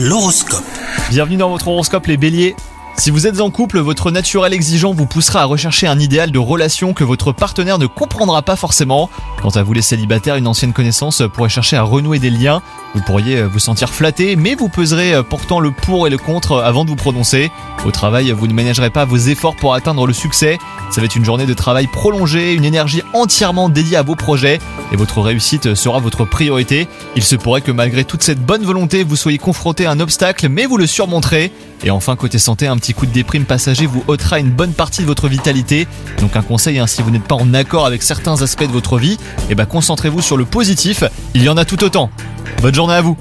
L'horoscope. Bienvenue dans votre horoscope les béliers. Si vous êtes en couple, votre naturel exigeant vous poussera à rechercher un idéal de relation que votre partenaire ne comprendra pas forcément. Quant à vous les célibataires, une ancienne connaissance pourrait chercher à renouer des liens. Vous pourriez vous sentir flatté, mais vous peserez pourtant le pour et le contre avant de vous prononcer. Au travail, vous ne ménagerez pas vos efforts pour atteindre le succès. Ça va être une journée de travail prolongée, une énergie entièrement dédiée à vos projets, et votre réussite sera votre priorité. Il se pourrait que malgré toute cette bonne volonté, vous soyez confronté à un obstacle, mais vous le surmonterez. Et enfin, côté santé, un petit coup de déprime passager vous ôtera une bonne partie de votre vitalité. Donc un conseil, hein, si vous n'êtes pas en accord avec certains aspects de votre vie, eh ben concentrez-vous sur le positif, il y en a tout autant. Bonne journée à vous